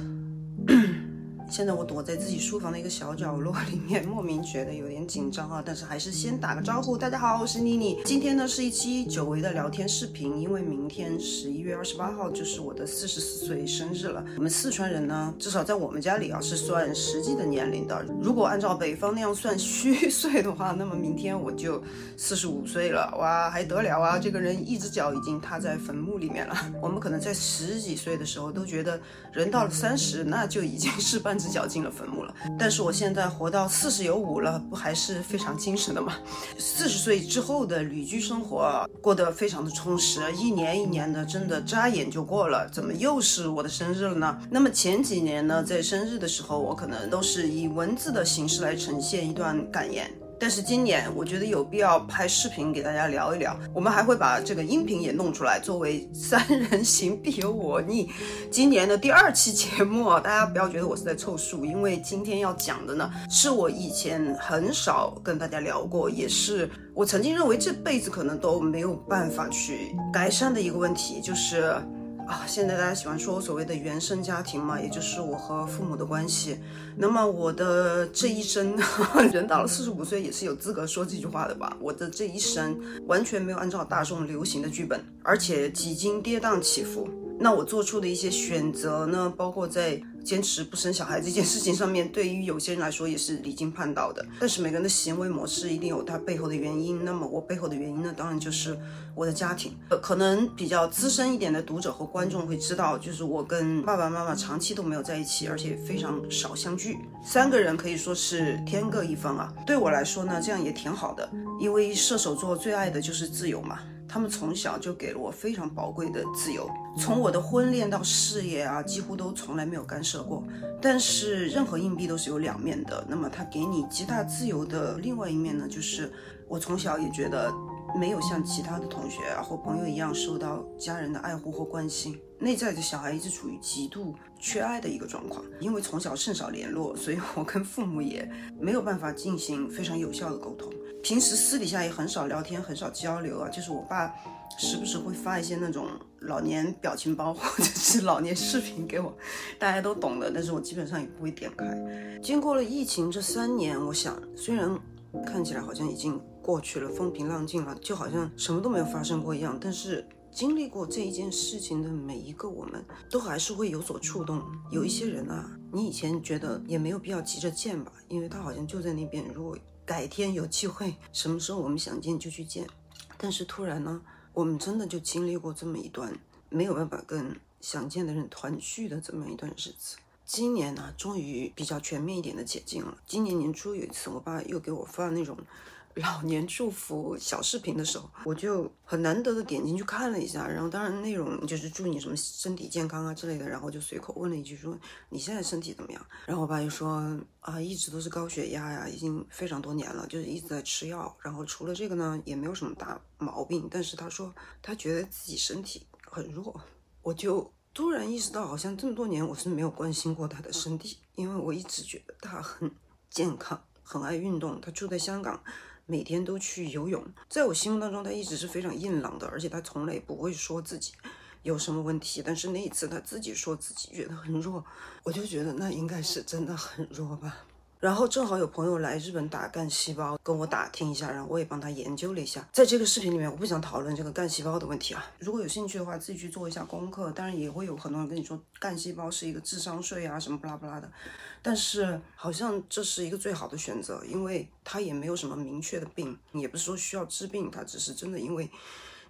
Mm. 现在我躲在自己书房的一个小角落里面，莫名觉得有点紧张啊。但是还是先打个招呼，大家好，我是妮妮。今天呢是一期久违的聊天视频，因为明天十一月二十八号就是我的四十四岁生日了。我们四川人呢，至少在我们家里啊是算实际的年龄的。如果按照北方那样算虚岁的话，那么明天我就四十五岁了，哇，还得了啊！这个人一只脚已经踏在坟墓里面了。我们可能在十几岁的时候都觉得，人到了三十那就已经是半。只脚进了坟墓了，但是我现在活到四十有五了，不还是非常精神的吗？四十岁之后的旅居生活过得非常的充实，一年一年的，真的眨眼就过了。怎么又是我的生日了呢？那么前几年呢，在生日的时候，我可能都是以文字的形式来呈现一段感言。但是今年我觉得有必要拍视频给大家聊一聊，我们还会把这个音频也弄出来，作为三人行必有我逆今年的第二期节目啊！大家不要觉得我是在凑数，因为今天要讲的呢，是我以前很少跟大家聊过，也是我曾经认为这辈子可能都没有办法去改善的一个问题，就是。啊，现在大家喜欢说所谓的原生家庭嘛，也就是我和父母的关系。那么我的这一生，人到了四十五岁也是有资格说这句话的吧？我的这一生完全没有按照大众流行的剧本，而且几经跌宕起伏。那我做出的一些选择呢，包括在。坚持不生小孩这件事情上面，对于有些人来说也是离经叛道的。但是每个人的行为模式一定有他背后的原因。那么我背后的原因呢，当然就是我的家庭。呃，可能比较资深一点的读者和观众会知道，就是我跟爸爸妈妈长期都没有在一起，而且非常少相聚。三个人可以说是天各一方啊。对我来说呢，这样也挺好的，因为射手座最爱的就是自由嘛。他们从小就给了我非常宝贵的自由，从我的婚恋到事业啊，几乎都从来没有干涉过。但是任何硬币都是有两面的，那么他给你极大自由的另外一面呢，就是我从小也觉得没有像其他的同学啊或朋友一样受到家人的爱护或关心，内在的小孩一直处于极度缺爱的一个状况。因为从小甚少联络，所以我跟父母也没有办法进行非常有效的沟通。平时私底下也很少聊天，很少交流啊。就是我爸时不时会发一些那种老年表情包或者是老年视频给我，大家都懂的。但是我基本上也不会点开。经过了疫情这三年，我想虽然看起来好像已经过去了，风平浪静了，就好像什么都没有发生过一样。但是经历过这一件事情的每一个我们，都还是会有所触动。有一些人啊，你以前觉得也没有必要急着见吧，因为他好像就在那边。如果改天有机会，什么时候我们想见就去见。但是突然呢，我们真的就经历过这么一段没有办法跟想见的人团聚的这么一段日子。今年呢，终于比较全面一点的解禁了。今年年初有一次，我爸又给我发那种。老年祝福小视频的时候，我就很难得的点进去看了一下，然后当然内容就是祝你什么身体健康啊之类的，然后就随口问了一句说你现在身体怎么样？然后我爸就说啊一直都是高血压呀，已经非常多年了，就是一直在吃药，然后除了这个呢也没有什么大毛病，但是他说他觉得自己身体很弱，我就突然意识到好像这么多年我是没有关心过他的身体，因为我一直觉得他很健康，很爱运动，他住在香港。每天都去游泳，在我心目当中，他一直是非常硬朗的，而且他从来不会说自己有什么问题。但是那一次他自己说自己觉得很弱，我就觉得那应该是真的很弱吧。然后正好有朋友来日本打干细胞，跟我打听一下，然后我也帮他研究了一下。在这个视频里面，我不想讨论这个干细胞的问题啊。如果有兴趣的话，自己去做一下功课。当然也会有很多人跟你说干细胞是一个智商税啊，什么不拉不拉的。但是好像这是一个最好的选择，因为它也没有什么明确的病，也不是说需要治病，它只是真的因为。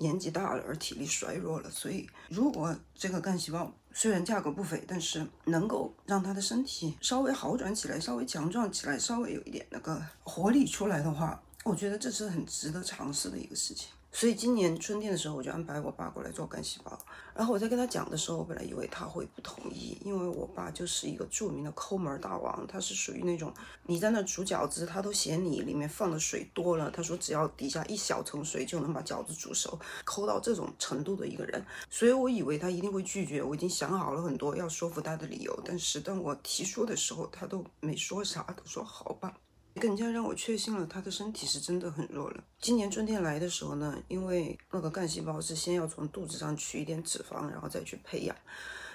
年纪大了而体力衰弱了，所以如果这个干细胞虽然价格不菲，但是能够让他的身体稍微好转起来，稍微强壮起来，稍微有一点那个活力出来的话，我觉得这是很值得尝试的一个事情。所以今年春天的时候，我就安排我爸过来做干细胞。然后我在跟他讲的时候，我本来以为他会不同意，因为我爸就是一个著名的抠门大王，他是属于那种你在那煮饺子，他都嫌你里面放的水多了。他说只要底下一小层水就能把饺子煮熟，抠到这种程度的一个人。所以我以为他一定会拒绝，我已经想好了很多要说服他的理由。但是当我提出的时候，他都没说啥，他说好吧。更加让我确信了他的身体是真的很弱了。今年春天来的时候呢，因为那个干细胞是先要从肚子上取一点脂肪，然后再去培养，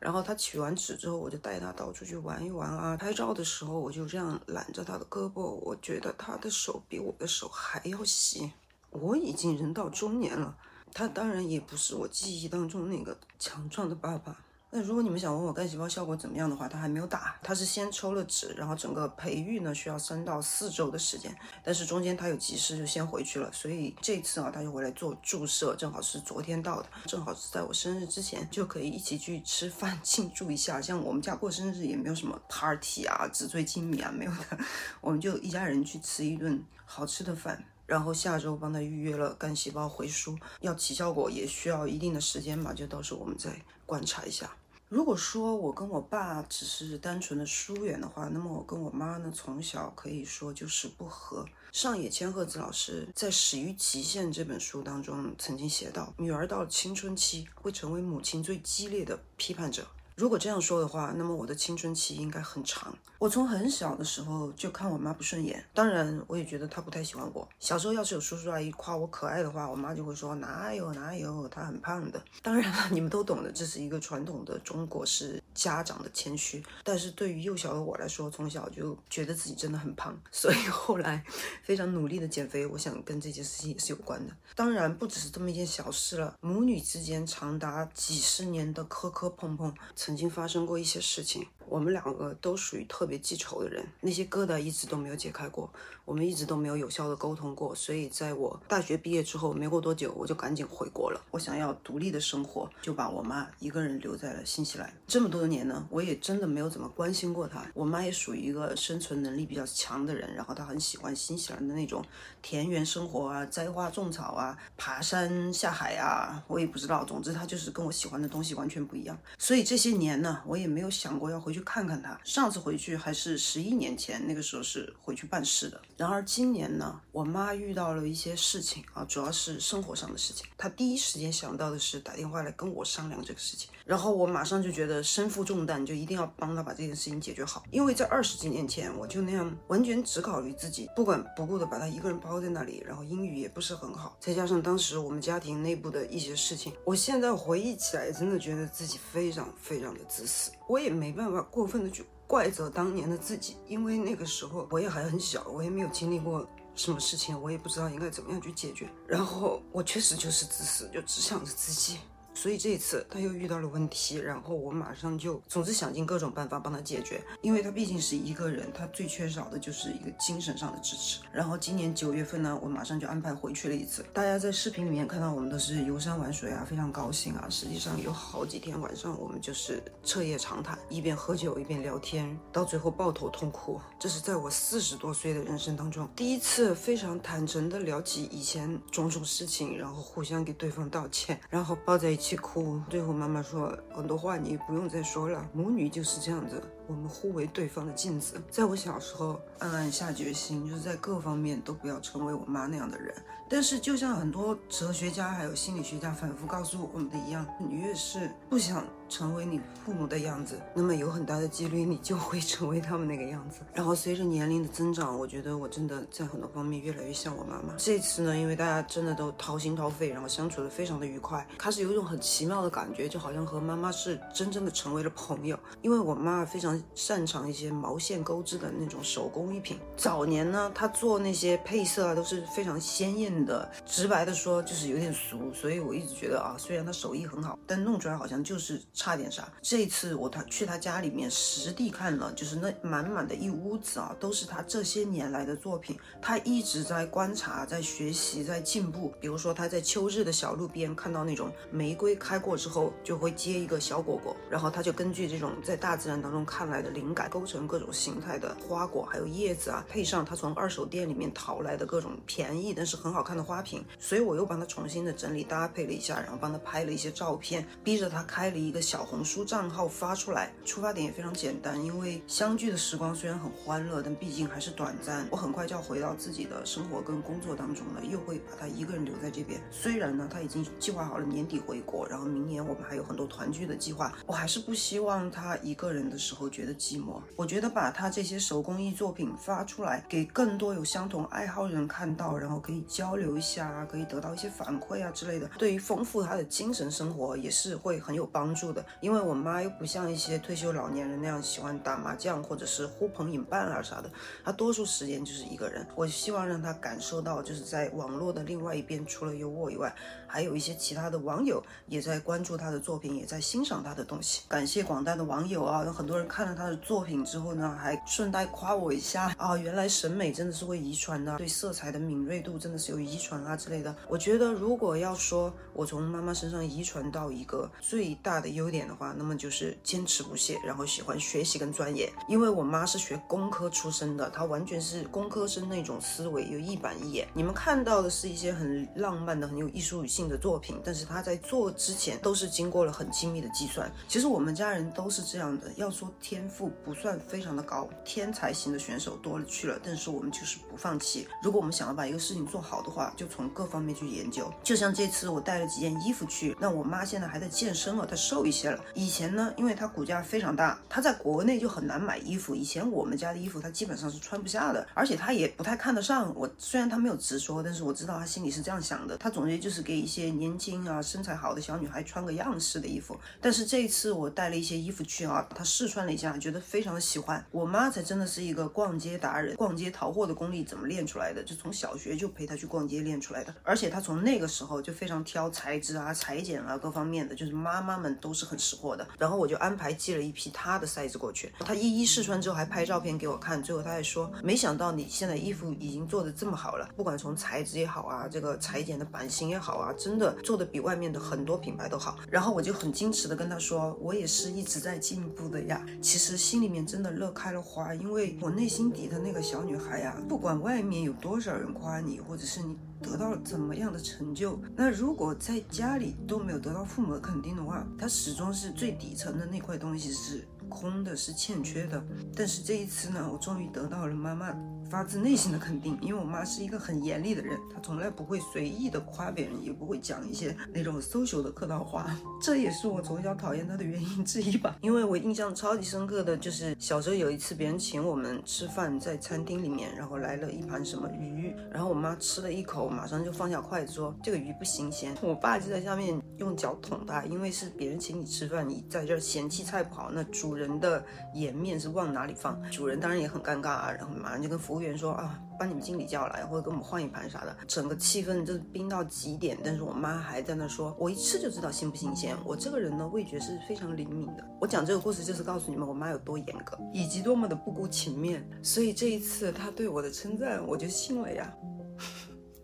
然后他取完纸之后，我就带他到处去玩一玩啊。拍照的时候，我就这样揽着他的胳膊，我觉得他的手比我的手还要细。我已经人到中年了，他当然也不是我记忆当中那个强壮的爸爸。那如果你们想问我干细胞效果怎么样的话，他还没有打，他是先抽了脂，然后整个培育呢需要三到四周的时间，但是中间他有急事就先回去了，所以这次啊他就回来做注射，正好是昨天到的，正好是在我生日之前就可以一起去吃饭庆祝一下。像我们家过生日也没有什么 party 啊、纸醉金迷啊没有的，我们就一家人去吃一顿好吃的饭，然后下周帮他预约了干细胞回输，要起效果也需要一定的时间嘛，就到时候我们再观察一下。如果说我跟我爸只是单纯的疏远的话，那么我跟我妈呢，从小可以说就是不和。上野千鹤子老师在《始于极限》这本书当中曾经写道，女儿到了青春期会成为母亲最激烈的批判者。如果这样说的话，那么我的青春期应该很长。我从很小的时候就看我妈不顺眼，当然我也觉得她不太喜欢我。小时候要是有叔叔阿姨夸我可爱的话，我妈就会说哪有哪有，她很胖的。当然了，你们都懂的，这是一个传统的中国式家长的谦虚。但是对于幼小的我来说，从小就觉得自己真的很胖，所以后来非常努力的减肥。我想跟这件事情也是有关的。当然不只是这么一件小事了，母女之间长达几十年的磕磕碰碰。曾经发生过一些事情，我们两个都属于特别记仇的人，那些疙瘩一直都没有解开过，我们一直都没有有效的沟通过。所以在我大学毕业之后，没过多久我就赶紧回国了。我想要独立的生活，就把我妈一个人留在了新西兰。这么多年呢，我也真的没有怎么关心过她。我妈也属于一个生存能力比较强的人，然后她很喜欢新西兰的那种田园生活啊，栽花种草啊，爬山下海啊，我也不知道。总之，她就是跟我喜欢的东西完全不一样。所以这些。年呢，我也没有想过要回去看看他。上次回去还是十一年前，那个时候是回去办事的。然而今年呢，我妈遇到了一些事情啊，主要是生活上的事情。她第一时间想到的是打电话来跟我商量这个事情。然后我马上就觉得身负重担，就一定要帮他把这件事情解决好。因为在二十几年前，我就那样完全只考虑自己，不管不顾的把他一个人抛在那里。然后英语也不是很好，再加上当时我们家庭内部的一些事情，我现在回忆起来，真的觉得自己非常非常。的自私，我也没办法过分的去怪责当年的自己，因为那个时候我也还很小，我也没有经历过什么事情，我也不知道应该怎么样去解决。然后我确实就是自私，就只想着自己。所以这一次他又遇到了问题，然后我马上就总之想尽各种办法帮他解决，因为他毕竟是一个人，他最缺少的就是一个精神上的支持。然后今年九月份呢，我马上就安排回去了一次。大家在视频里面看到我们都是游山玩水啊，非常高兴啊。实际上有好几天晚上我们就是彻夜长谈，一边喝酒一边聊天，到最后抱头痛哭。这是在我四十多岁的人生当中第一次非常坦诚的聊起以前种种事情，然后互相给对方道歉，然后抱在一起。气哭，最后妈妈说很多话你不用再说了，母女就是这样子，我们互为对方的镜子。在我小时候，暗暗下决心，就是在各方面都不要成为我妈那样的人。但是，就像很多哲学家还有心理学家反复告诉我们的一样，你越是不想成为你父母的样子，那么有很大的几率你就会成为他们那个样子。然后随着年龄的增长，我觉得我真的在很多方面越来越像我妈妈。这次呢，因为大家真的都掏心掏肺，然后相处的非常的愉快，开始有一种很奇妙的感觉，就好像和妈妈是真正的成为了朋友。因为我妈非常擅长一些毛线钩织的那种手工艺品，早年呢，他做那些配色啊都是非常鲜艳。的直白的说就是有点俗，所以我一直觉得啊，虽然他手艺很好，但弄出来好像就是差点啥。这次我他去他家里面实地看了，就是那满满的一屋子啊，都是他这些年来的作品。他一直在观察，在学习，在进步。比如说他在秋日的小路边看到那种玫瑰开过之后就会结一个小果果，然后他就根据这种在大自然当中看来的灵感，构成各种形态的花果还有叶子啊，配上他从二手店里面淘来的各种便宜但是很好。看的花瓶，所以我又帮他重新的整理搭配了一下，然后帮他拍了一些照片，逼着他开了一个小红书账号发出来。出发点也非常简单，因为相聚的时光虽然很欢乐，但毕竟还是短暂。我很快就要回到自己的生活跟工作当中了，又会把他一个人留在这边。虽然呢，他已经计划好了年底回国。然后明年我们还有很多团聚的计划。我还是不希望他一个人的时候觉得寂寞。我觉得把他这些手工艺作品发出来，给更多有相同爱好人看到，然后可以交流一下，可以得到一些反馈啊之类的，对于丰富他的精神生活也是会很有帮助的。因为我妈又不像一些退休老年人那样喜欢打麻将或者是呼朋引伴啊啥的，她多数时间就是一个人。我希望让她感受到，就是在网络的另外一边，除了有我以外，还有一些其他的网友也在关注她的作品，也在欣赏她的东西。感谢广大的网友啊，有很多人看看了他的作品之后呢，还顺带夸我一下啊，原来审美真的是会遗传的，对色彩的敏锐度真的是有遗传啊之类的。我觉得如果要说我从妈妈身上遗传到一个最大的优点的话，那么就是坚持不懈，然后喜欢学习跟钻研。因为我妈是学工科出身的，她完全是工科生那种思维，有一板一眼。你们看到的是一些很浪漫的、很有艺术性的作品，但是她在做之前都是经过了很精密的计算。其实我们家人都是这样的。要说天天赋不算非常的高，天才型的选手多了去了，但是我们就是不放弃。如果我们想要把一个事情做好的话，就从各方面去研究。就像这次我带了几件衣服去，那我妈现在还在健身了，她瘦一些了。以前呢，因为她骨架非常大，她在国内就很难买衣服。以前我们家的衣服她基本上是穿不下的，而且她也不太看得上我。虽然她没有直说，但是我知道她心里是这样想的。她总结就是给一些年轻啊、身材好的小女孩穿个样式的衣服。但是这一次我带了一些衣服去啊，她试穿了一下，觉得非常的喜欢。我妈才真的是一个逛街达人，逛街淘货的功力怎么练出来的？就从小学就陪她去逛街练出来的。而且她从那个时候就非常挑材质啊、裁剪啊各方面的，就是妈妈们都是很识货的。然后我就安排寄了一批她的 size 过去，她一一试穿之后还拍照片给我看。最后她还说，没想到你现在衣服已经做的这么好了，不管从材质也好啊，这个裁剪的版型也好啊，真的做的比外面的很多品牌都好。然后我就很矜持的跟她说，我也是一直在进步的呀。其实心里面真的乐开了花，因为我内心底的那个小女孩呀，不管外面有多少人夸你，或者是你得到了怎么样的成就，那如果在家里都没有得到父母的肯定的话，她始终是最底层的那块东西是空的，是欠缺的。但是这一次呢，我终于得到了妈妈发自内心的肯定，因为我妈是一个很严厉的人，她从来不会随意的夸别人，也不会讲一些那种 social 的客套话。这也是我从小讨厌她的原因之一吧。因为我印象超级深刻的就是小时候有一次别人请我们吃饭，在餐厅里面，然后来了一盘什么鱼，然后我妈吃了一口，马上就放下筷子说这个鱼不新鲜。我爸就在下面用脚捅她，因为是别人请你吃饭，你在这嫌弃菜不好，那主人的颜面是往哪里放？主人当然也很尴尬啊，然后马上就跟服服务员说啊，把你们经理叫来，或者给我们换一盘啥的。整个气氛就是冰到极点，但是我妈还在那说，我一吃就知道新不新鲜。我这个人呢，味觉是非常灵敏的。我讲这个故事就是告诉你们，我妈有多严格，以及多么的不顾情面。所以这一次她对我的称赞，我就信了呀，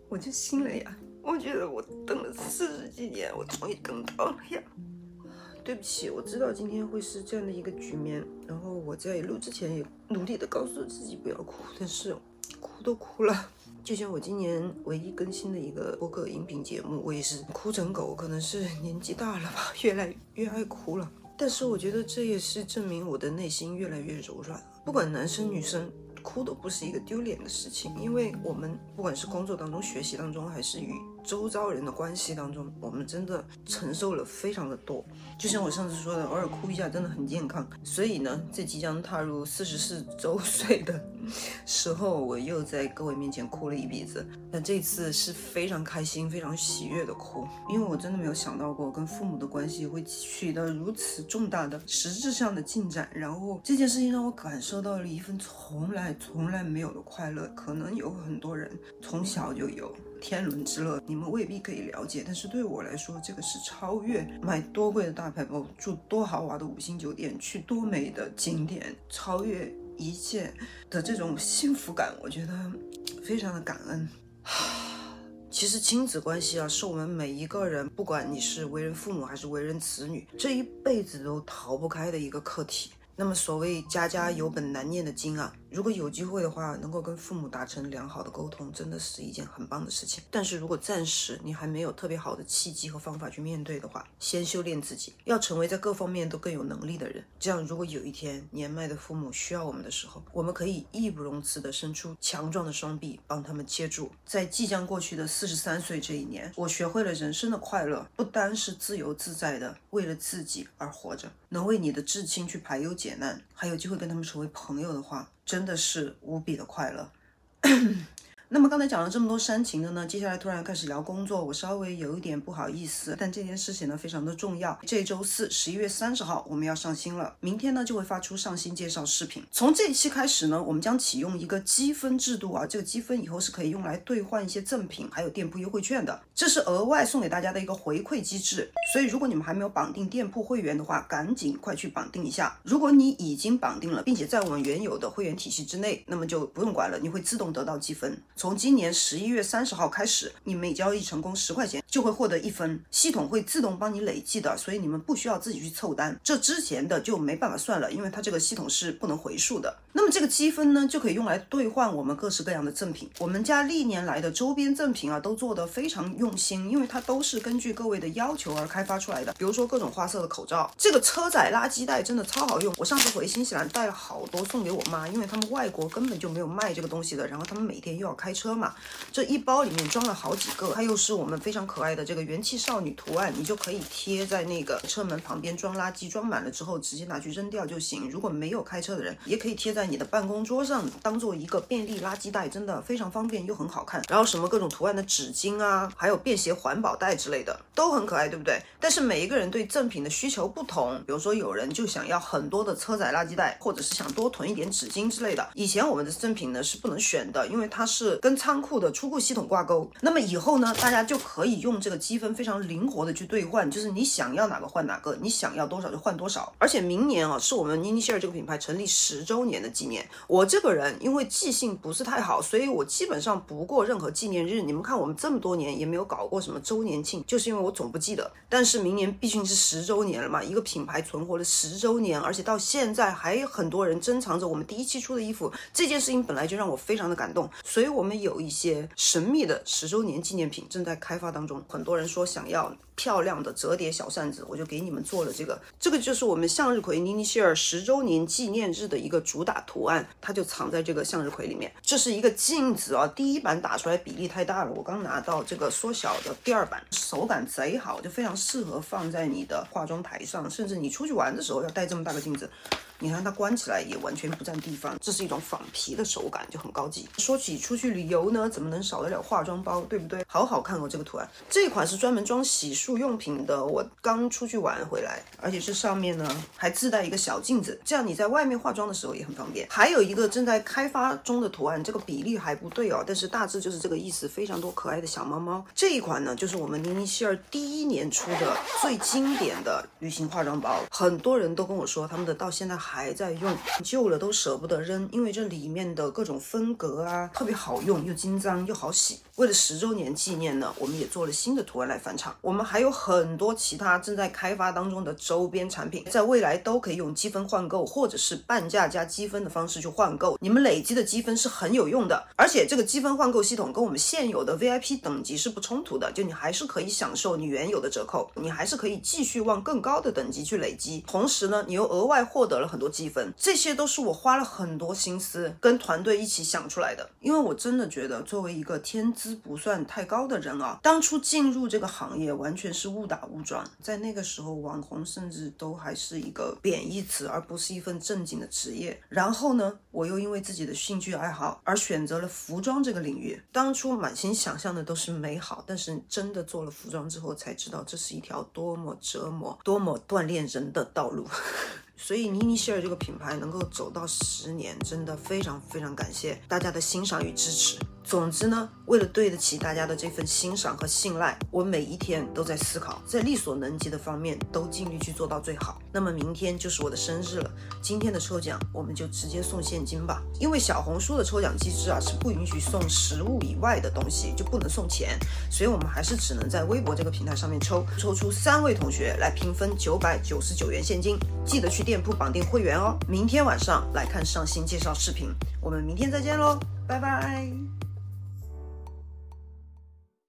我就信了呀。我觉得我等了四十几年，我终于等到了呀。对不起，我知道今天会是这样的一个局面，然后我在录之前也努力的告诉自己不要哭，但是哭都哭了。就像我今年唯一更新的一个播客音频节目，我也是哭成狗，可能是年纪大了吧，越来越爱哭了。但是我觉得这也是证明我的内心越来越柔软了。不管男生女生，哭都不是一个丢脸的事情，因为我们不管是工作当中、学习当中，还是与周遭人的关系当中，我们真的承受了非常的多。就像我上次说的，偶尔哭一下真的很健康。所以呢，在即将踏入四十四周岁的时候，我又在各位面前哭了一鼻子。那这次是非常开心、非常喜悦的哭，因为我真的没有想到过跟父母的关系会取得如此重大的实质上的进展。然后这件事情让我感受到了一份从来从来没有的快乐。可能有很多人从小就有。天伦之乐，你们未必可以了解，但是对我来说，这个是超越买多贵的大牌包、住多豪华的五星酒店、去多美的景点，超越一切的这种幸福感，我觉得非常的感恩。其实亲子关系啊，是我们每一个人，不管你是为人父母还是为人子女，这一辈子都逃不开的一个课题。那么所谓家家有本难念的经啊。如果有机会的话，能够跟父母达成良好的沟通，真的是一件很棒的事情。但是如果暂时你还没有特别好的契机和方法去面对的话，先修炼自己，要成为在各方面都更有能力的人。这样，如果有一天年迈的父母需要我们的时候，我们可以义不容辞地伸出强壮的双臂，帮他们接住。在即将过去的四十三岁这一年，我学会了人生的快乐，不单是自由自在的为了自己而活着，能为你的至亲去排忧解难，还有机会跟他们成为朋友的话。真的是无比的快乐。那么刚才讲了这么多煽情的呢，接下来突然开始聊工作，我稍微有一点不好意思，但这件事情呢非常的重要。这周四十一月三十号我们要上新了，明天呢就会发出上新介绍视频。从这一期开始呢，我们将启用一个积分制度啊，这个积分以后是可以用来兑换一些赠品，还有店铺优惠券的，这是额外送给大家的一个回馈机制。所以如果你们还没有绑定店铺会员的话，赶紧快去绑定一下。如果你已经绑定了，并且在我们原有的会员体系之内，那么就不用管了，你会自动得到积分。从今年十一月三十号开始，你每交易成功十块钱就会获得一分，系统会自动帮你累计的，所以你们不需要自己去凑单。这之前的就没办法算了，因为它这个系统是不能回数的。那么这个积分呢，就可以用来兑换我们各式各样的赠品。我们家历年来的周边赠品啊，都做得非常用心，因为它都是根据各位的要求而开发出来的。比如说各种花色的口罩，这个车载垃圾袋真的超好用。我上次回新西兰带了好多送给我妈，因为他们外国根本就没有卖这个东西的，然后他们每天又要开开车嘛。这一包里面装了好几个，它又是我们非常可爱的这个元气少女图案，你就可以贴在那个车门旁边装垃圾，装满了之后直接拿去扔掉就行。如果没有开车的人，也可以贴在你的办公桌上，当做一个便利垃圾袋，真的非常方便又很好看。然后什么各种图案的纸巾啊，还有便携环保袋之类的，都很可爱，对不对？但是每一个人对赠品的需求不同，比如说有人就想要很多的车载垃圾袋，或者是想多囤一点纸巾之类的。以前我们的赠品呢是不能选的，因为它是跟仓库的出库系统。挂钩，那么以后呢，大家就可以用这个积分非常灵活的去兑换，就是你想要哪个换哪个，你想要多少就换多少。而且明年啊，是我们 Ninishare 这个品牌成立十周年的纪念。我这个人因为记性不是太好，所以我基本上不过任何纪念日。你们看，我们这么多年也没有搞过什么周年庆，就是因为我总不记得。但是明年毕竟是十周年了嘛，一个品牌存活了十周年，而且到现在还有很多人珍藏着我们第一期出的衣服，这件事情本来就让我非常的感动。所以我我们有一些神。秘的十周年纪念品正在开发当中，很多人说想要漂亮的折叠小扇子，我就给你们做了这个。这个就是我们向日葵妮妮希尔十周年纪念日的一个主打图案，它就藏在这个向日葵里面。这是一个镜子啊，第一版打出来比例太大了，我刚拿到这个缩小的第二版，手感贼好，就非常适合放在你的化妆台上，甚至你出去玩的时候要带这么大个镜子。你看它关起来也完全不占地方，这是一种仿皮的手感，就很高级。说起出去旅游呢，怎么能少得了化妆包，对不对？好好看哦，这个图案。这款是专门装洗漱用品的，我刚出去玩回来，而且这上面呢还自带一个小镜子，这样你在外面化妆的时候也很方便。还有一个正在开发中的图案，这个比例还不对哦，但是大致就是这个意思。非常多可爱的小猫猫。这一款呢，就是我们妮妮希尔第一年出的最经典的旅行化妆包，很多人都跟我说他们的到现在还。在用，旧了都舍不得扔，因为这里面的各种分格啊，特别好用，又精脏又好洗。为了十周年纪念呢，我们也做了新的图案来返场。我们还有很多其他正在开发当中的周边产品，在未来都可以用积分换购，或者是半价加积分的方式去换购。你们累积的积分是很有用的，而且这个积分换购系统跟我们现有的 VIP 等级是不冲突的，就你还是可以享受你原有的折扣，你还是可以继续往更高的等级去累积。同时呢，你又额外获得了很多积分，这些都是我花了很多心思跟团队一起想出来的。因为我真的觉得，作为一个天。资不算太高的人啊，当初进入这个行业完全是误打误撞。在那个时候，网红甚至都还是一个贬义词，而不是一份正经的职业。然后呢，我又因为自己的兴趣爱好而选择了服装这个领域。当初满心想象的都是美好，但是真的做了服装之后，才知道这是一条多么折磨、多么锻炼人的道路。所以，妮妮希尔这个品牌能够走到十年，真的非常非常感谢大家的欣赏与支持。总之呢，为了对得起大家的这份欣赏和信赖，我每一天都在思考，在力所能及的方面都尽力去做到最好。那么明天就是我的生日了，今天的抽奖我们就直接送现金吧，因为小红书的抽奖机制啊是不允许送实物以外的东西，就不能送钱，所以我们还是只能在微博这个平台上面抽，抽出三位同学来平分九百九十九元现金，记得去店铺绑定会员哦。明天晚上来看上新介绍视频，我们明天再见喽，拜拜。